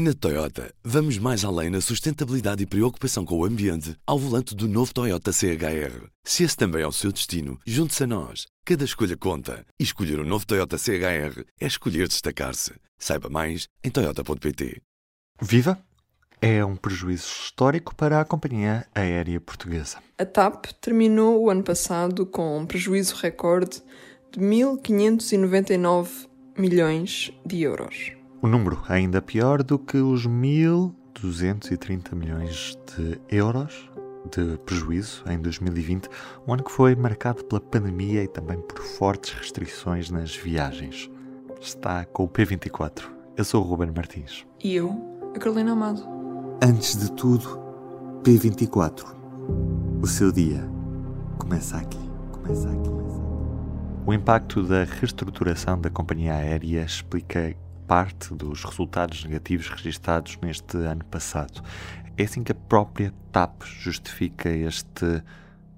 Na Toyota, vamos mais além na sustentabilidade e preocupação com o ambiente ao volante do novo Toyota CHR. Se esse também é o seu destino, junte-se a nós. Cada escolha conta. E escolher o um novo Toyota CHR é escolher destacar-se. Saiba mais em Toyota.pt. Viva! É um prejuízo histórico para a companhia aérea portuguesa. A TAP terminou o ano passado com um prejuízo recorde de 1.599 milhões de euros. O número ainda pior do que os 1.230 milhões de euros de prejuízo em 2020, um ano que foi marcado pela pandemia e também por fortes restrições nas viagens. Está com o P24. Eu sou o Ruben Martins. E eu, a Carolina Amado. Antes de tudo, P24. O seu dia começa aqui. Começa aqui. O impacto da reestruturação da companhia aérea explica parte dos resultados negativos registados neste ano passado. É assim que a própria TAP justifica este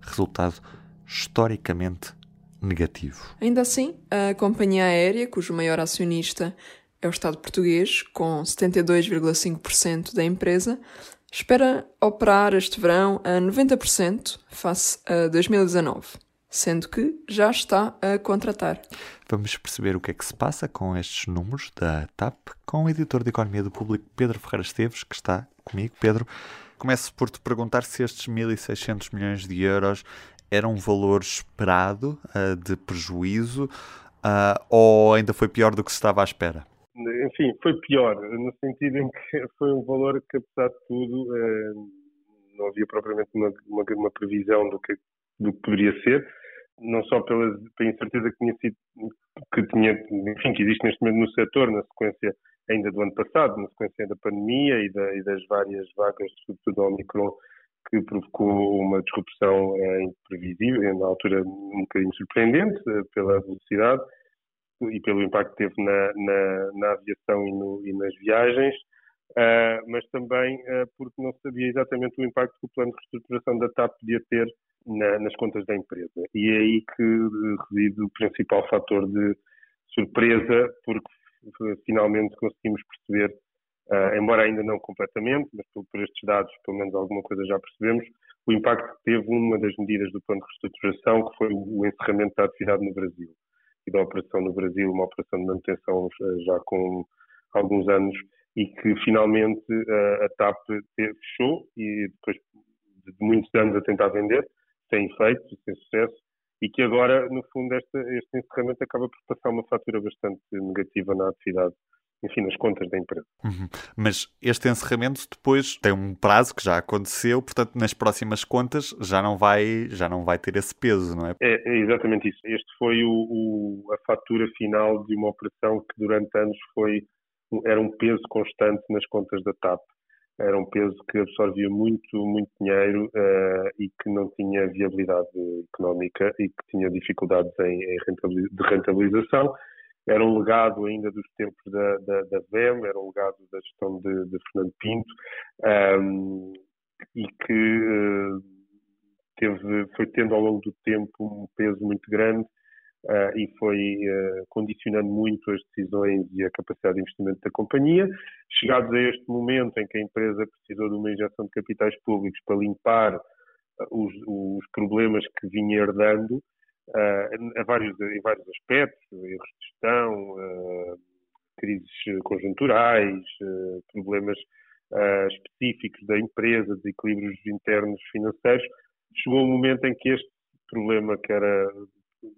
resultado historicamente negativo. Ainda assim, a companhia aérea, cujo maior acionista é o Estado português, com 72,5% da empresa, espera operar este verão a 90% face a 2019 sendo que já está a contratar. Vamos perceber o que é que se passa com estes números da TAP com o editor de Economia do Público Pedro Ferreira Esteves, que está comigo. Pedro, começo por te perguntar se estes 1.600 milhões de euros era um valor esperado uh, de prejuízo uh, ou ainda foi pior do que se estava à espera? Enfim, foi pior, no sentido em que foi um valor que, apesar de tudo, uh, não havia propriamente uma, uma, uma previsão do que, do que poderia ser não só pela, pela incerteza que tinha sido, que tinha, enfim, que existe neste momento no setor, na sequência ainda do ano passado, na sequência da pandemia e, da, e das várias vagas, sobretudo ao Omicron, que provocou uma disrupção é, imprevisível, na altura um bocadinho surpreendente, eh, pela velocidade e pelo impacto que teve na, na, na aviação e, no, e, nas viagens, uh, mas também uh, porque não sabia exatamente o impacto que o plano de reestruturação da TAP podia ter na, nas contas da empresa. E é aí que reside o principal fator de surpresa, porque finalmente conseguimos perceber, uh, embora ainda não completamente, mas por, por, estes dados, pelo menos alguma coisa já percebemos, o impacto que teve uma das medidas do plano de reestruturação, que foi o, o encerramento da atividade no Brasil e da operação no Brasil, uma operação de manutenção uh, já com alguns anos, e que finalmente uh, a TAP fechou e depois de muitos anos a tentar vender, sem efeito, sem sucesso, e que agora, no fundo, este, este encerramento acaba por passar uma fatura bastante negativa na atividade enfim, nas contas da empresa. Uhum. Mas este encerramento depois tem um prazo que já aconteceu, portanto, nas próximas contas já não vai, já não vai ter esse peso, não é? É, é exatamente isso. Este foi o, o, a fatura final de uma operação que durante anos foi era um peso constante nas contas da TAP era um peso que absorvia muito, muito dinheiro uh, e que não tinha viabilidade económica e que tinha dificuldades em, em de rentabilização. Era um legado ainda dos tempos da, da, da VEM, era um legado da gestão de, de Fernando Pinto um, ehm, e que uh, teve, foi tendo ao longo do tempo um peso muito grande uh, e foi uh, condicionando muito as decisões e a capacidade de investimento da companhia. Chegados a este momento em que a empresa precisou de uma injeção de capitais públicos para limpar uh, os, os, problemas que vinha herdando, a vários, em vários aspectos, erros de gestão, crises conjunturais, problemas específicos da empresa, desequilíbrios internos financeiros, chegou um momento em que este problema, que era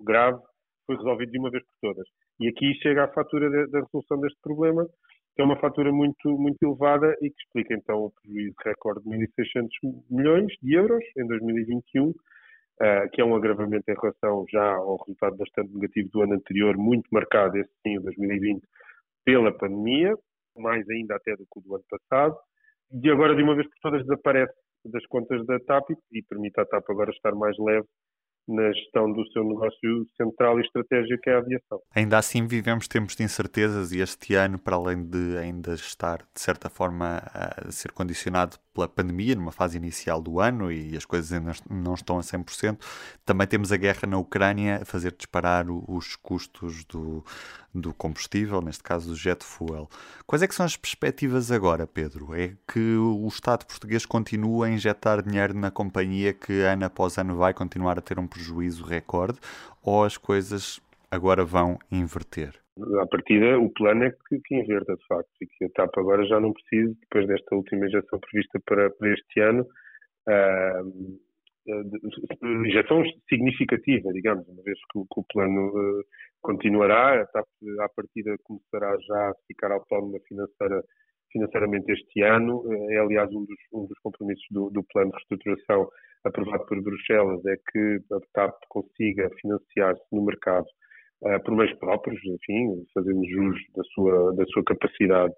grave, foi resolvido de uma vez por todas. E aqui chega a fatura da resolução deste problema, que é uma fatura muito, muito elevada e que explica então o prejuízo recorde de 1.600 milhões de euros em 2021, uh, eh, que é um agravamento em relação já ao resultado bastante negativo do ano anterior, muito marcado, esse sim, 2020, pela pandemia, mais ainda até do que o do ano passado, e agora de uma vez por todas desaparece das contas da TAP e permite à TAP agora estar mais leve na gestão do seu negócio central e estratégico, que é a aviação. Ainda assim, vivemos tempos de incertezas e este ano, para além de ainda estar, de certa forma, a ser condicionado pela pandemia, numa fase inicial do ano e as coisas ainda não estão a 100%, também temos a guerra na Ucrânia a fazer disparar os custos do, do combustível, neste caso do jet fuel. Quais é que são as perspectivas agora, Pedro? É que o Estado português continua a injetar dinheiro na companhia que ano após ano vai continuar a ter um prejuízo recorde ou as coisas agora vão inverter? À partida, o plano é que, que inverta, de facto, e que a TAP agora já não precise, depois desta última injeção prevista para, para este ano, uh, injeção significativa, digamos, uma vez que, que o plano uh, continuará, a TAP à partida começará já a ficar autónoma financeira, financeiramente este ano, é aliás um dos, um dos compromissos do, do plano de reestruturação aprovado por Bruxelas, é que a TAP consiga financiar-se no mercado uh, por meios próprios, enfim, fazendo jus da sua, da sua capacidade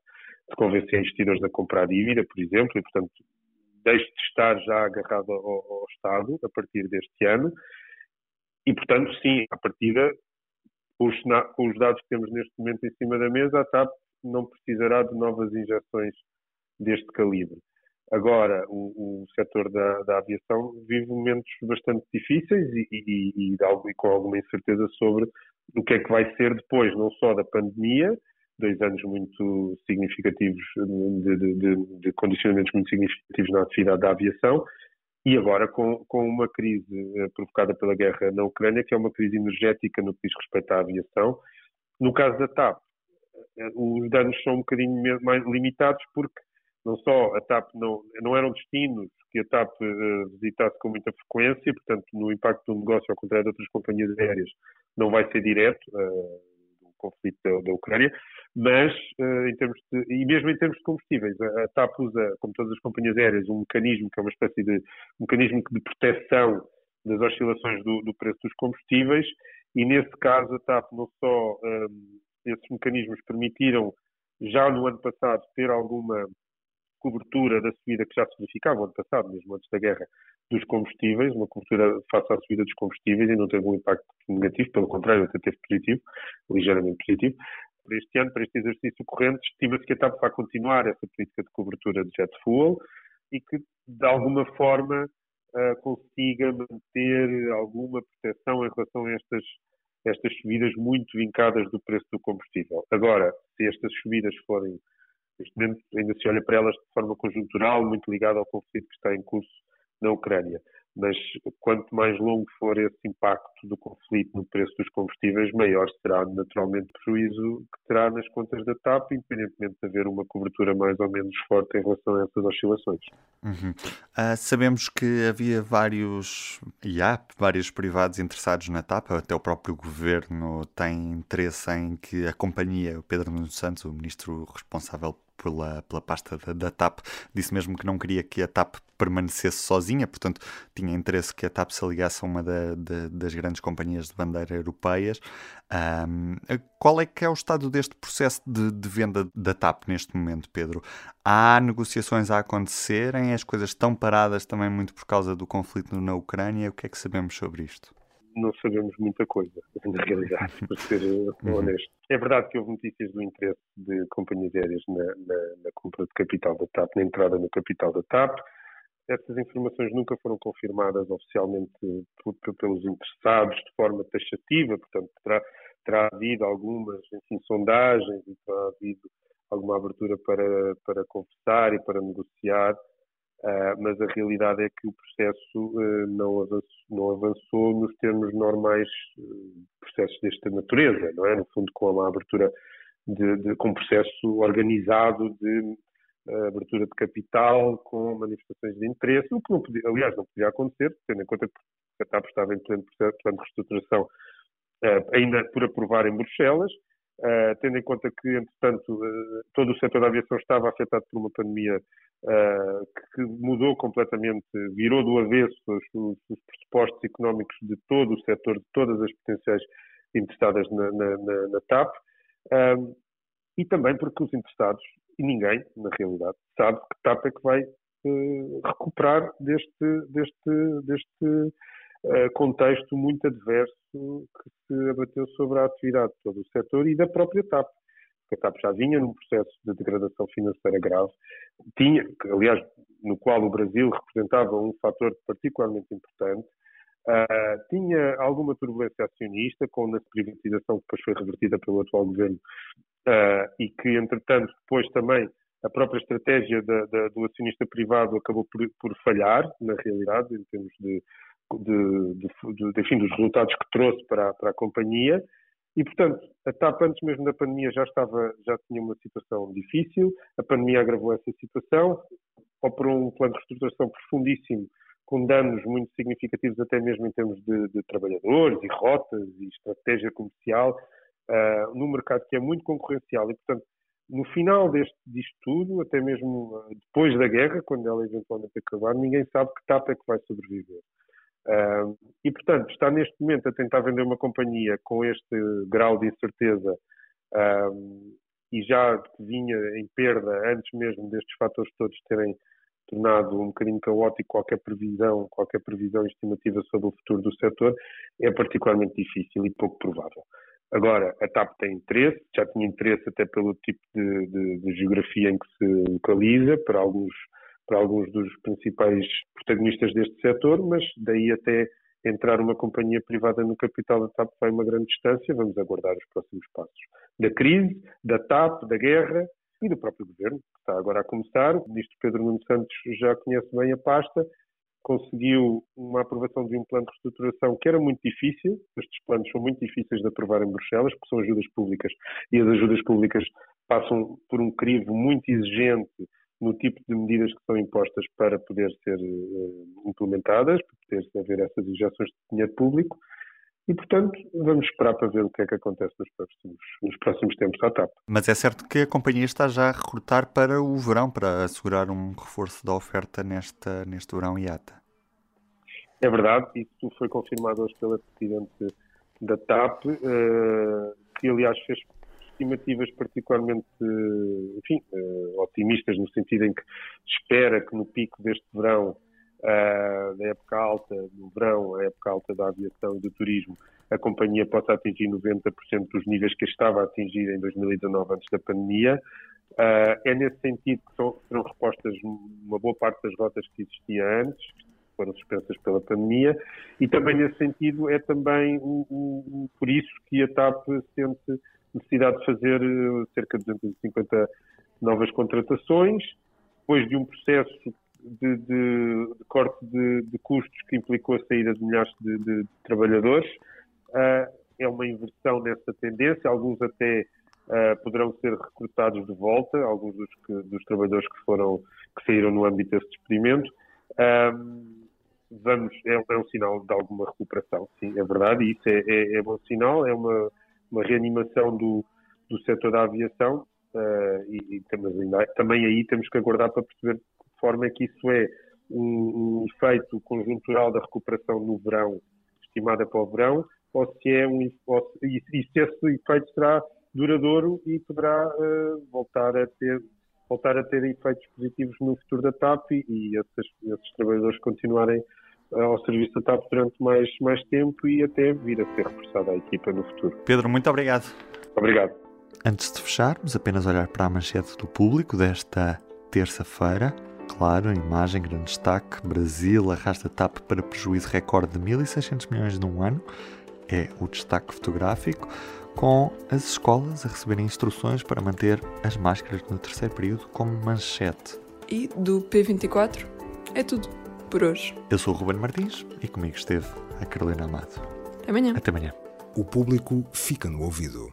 de convencer investidores a comprar dívida, por exemplo, e, portanto, deixe de estar já agarrado ao, ao Estado a partir deste ano. E, portanto, sim, a partida, com os, com os dados que temos neste momento em cima da mesa, a TAP não precisará de novas injeções deste calibre. Agora, o, o setor da, da, aviação vive momentos bastante difíceis e, e, e, e, com alguma incerteza sobre o que é que vai ser depois, não só da pandemia, dois anos muito significativos, de, de, de, de condicionamentos muito significativos na atividade da aviação, e agora com, com uma crise eh, provocada pela guerra na Ucrânia, que é uma crise energética no que diz respeito à aviação. No caso da TAP, eh, os danos são um bocadinho mais limitados porque não só a TAP não, não eram destinos que a TAP uh, visitasse com muita frequência, portanto, no impacto do negócio, ao contrário de outras companhias aéreas, não vai ser direto uh, conflito da, da Ucrânia, mas uh, em termos de, e mesmo em termos de combustíveis, a, TAP usa, como todas as companhias aéreas, um mecanismo que é uma espécie de um mecanismo de proteção das oscilações do, do preço dos combustíveis, e nesse caso a TAP não só um, esses mecanismos permitiram já no ano passado ter alguma cobertura da subida que já se verificava no ano passado, mesmo antes da guerra, dos combustíveis, uma cobertura face à subida dos combustíveis e não teve um impacto negativo, pelo contrário, até teve positivo, ligeiramente positivo. Para este ano, para este exercício corrente, estima-se que a TAP vai continuar essa política de cobertura de jet fuel e que, de alguma forma, uh, consiga manter alguma proteção em relação a estas, estas subidas muito vincadas do preço do combustível. Agora, se estas subidas forem Neste momento ainda se olha para elas de forma conjuntural, muito ligada ao conflito que está em curso na Ucrânia. Mas quanto mais longo for esse impacto do conflito no preço dos combustíveis, maior será naturalmente o prejuízo que terá nas contas da TAP, independentemente de haver uma cobertura mais ou menos forte em relação a essas oscilações. Uhum. Uh, sabemos que havia vários, e há vários privados interessados na TAP, até o próprio governo tem interesse em que a companhia, o Pedro Nuno Santos, o ministro responsável pela, pela pasta da, da, TAP, disse mesmo que não queria que a TAP permanecesse sozinha, portanto tinha interesse que a TAP se ligasse a uma da, da, das grandes companhias de bandeira europeias. Um, qual é que é o estado deste processo de, de, venda da TAP neste momento, Pedro? Há negociações a acontecerem? As coisas estão paradas também muito por causa do conflito na Ucrânia? O que é que sabemos sobre isto? Não sabemos muita coisa, na realidade, para ser uhum. honesto. É verdade que houve notícias do interesse de companhias aéreas na, na, na, compra de capital da TAP, na entrada no capital da TAP. Essas informações nunca foram confirmadas oficialmente pelos interessados de forma taxativa, portanto, terá, terá havido algumas enfim, sondagens e terá havido alguma abertura para, para conversar e para negociar Uh, mas a realidade é que o processo uh, não, avançou, não, avançou, nos termos normais uh, processos desta natureza, não é? No fundo, com uma abertura de, de com processo organizado de abertura de capital, com manifestações de interesse, o que não podia, aliás não podia acontecer, tendo em conta que a TAP estava em pleno processo plano de reestruturação ainda por aprovar em Bruxelas, Uh, tendo em conta que, entretanto, uh, todo o setor da aviação estava afetado por uma pandemia uh, que mudou completamente, virou do avesso os, os, os, pressupostos económicos de todo o setor, de todas as potenciais interessadas na, na, na, na TAP, e também porque os interessados, e ninguém, na realidade, sabe que TAP é que vai recuperar deste, deste, deste contexto muito adverso que se abateu sobre a atividade de todo o setor e da própria TAP. A TAP já vinha num processo de degradação financeira grave, tinha, aliás, no qual o Brasil representava um fator particularmente importante, Uh, tinha alguma turbulência acionista com a privatização que depois foi revertida pelo atual governo uh, e que, entretanto, depois também a própria estratégia da, da, do acionista privado acabou por, por, falhar, na realidade, em termos de, de, de, de enfim, dos resultados que trouxe para, para a companhia. E, portanto, a TAP, antes mesmo da pandemia, já, estava, já tinha uma situação difícil, a pandemia agravou essa situação, operou um plano de reestruturação profundíssimo com danos muito significativos, até mesmo em termos de, de trabalhadores e rotas e estratégia comercial, uh, no mercado que é muito concorrencial. E, portanto, no final deste, disto tudo, até mesmo uh, depois da guerra, quando ela eventualmente acabar, ninguém sabe que TAP é que vai sobreviver. E, portanto, está neste momento a tentar vender uma companhia com este grau de incerteza e já vinha em perda antes mesmo destes fatores todos terem tornado um bocadinho caótico qualquer previsão, qualquer previsão estimativa sobre o futuro do setor, é particularmente difícil e pouco provável. Agora, a TAP tem interesse, já tinha interesse até pelo tipo de, de, de geografia em que se localiza, para alguns, para alguns dos principais protagonistas deste setor, mas daí até entrar uma companhia privada no capital da TAP vai uma grande distância, vamos aguardar os próximos passos. Da crise, da TAP, da guerra, e do próprio governo, que está agora a começar. O ministro Pedro Nuno Santos já conhece bem a pasta, conseguiu uma aprovação de um plano de reestruturação que era muito difícil. Estes planos são muito difíceis de aprovar em Bruxelas, porque são ajudas públicas e as ajudas públicas passam por um crivo muito exigente no tipo de medidas que são impostas para poder ser uh, implementadas, para poder haver essas injeções de dinheiro público. E, portanto, vamos esperar para ver o que é que acontece nos próximos, nos próximos tempos à TAP. Mas é certo que a companhia está já a recrutar para o verão, para assegurar um reforço da oferta nesta, neste verão IATA. É verdade, isso foi confirmado hoje pela Presidente da TAP, eh, que aliás fez estimativas particularmente, enfim, eh, otimistas, no sentido em que espera que no pico deste verão uh, da época alta, no verão, a época alta da aviação e do turismo, a companhia possa atingir 90% dos níveis que estava a atingir em 2019 antes da pandemia. Uh, é nesse sentido que são, serão repostas uma boa parte das rotas que existia antes, que foram suspensas pela pandemia, e também nesse sentido é também por isso que a TAP sente necessidade de fazer eh, cerca de 250 novas contratações, depois de um processo de, de, de corte de, de, custos que implicou a saída de milhares de, trabalhadores. Uh, é uma inversão nessa tendência, alguns até uh, poderão ser recrutados de volta, alguns dos, que, dos, trabalhadores que foram que saíram no âmbito desse despedimento. Um, vamos, é, é, um sinal de alguma recuperação, sim, é verdade, e isso é, é, é bom sinal, é uma, uma reanimação do, do setor da aviação, Uh, e, e também aí temos que aguardar para perceber forma é que isso é um, um efeito conjuntural da recuperação no verão, estimada para o verão, ou se é um ou, e, e se esse efeito será duradouro e poderá uh, voltar a ter voltar a ter efeitos positivos no futuro da TAP e, e esses, esses, trabalhadores continuarem uh, ao serviço da TAP durante mais, mais tempo e até vir a ser reforçada a equipa no futuro. Pedro, muito obrigado. Obrigado. Antes de fecharmos, apenas olhar para a manchete do público desta terça-feira. Claro, a imagem, grande destaque. Brasil arrasta TAP para prejuízo recorde de 1.600 milhões num ano. É o destaque fotográfico, com as escolas a receberem instruções para manter as máscaras no terceiro período como manchete. E do P24 é tudo por hoje. Eu sou o Ruben Martins e comigo esteve a Carolina Amado. Até amanhã. Até amanhã. O público fica no ouvido.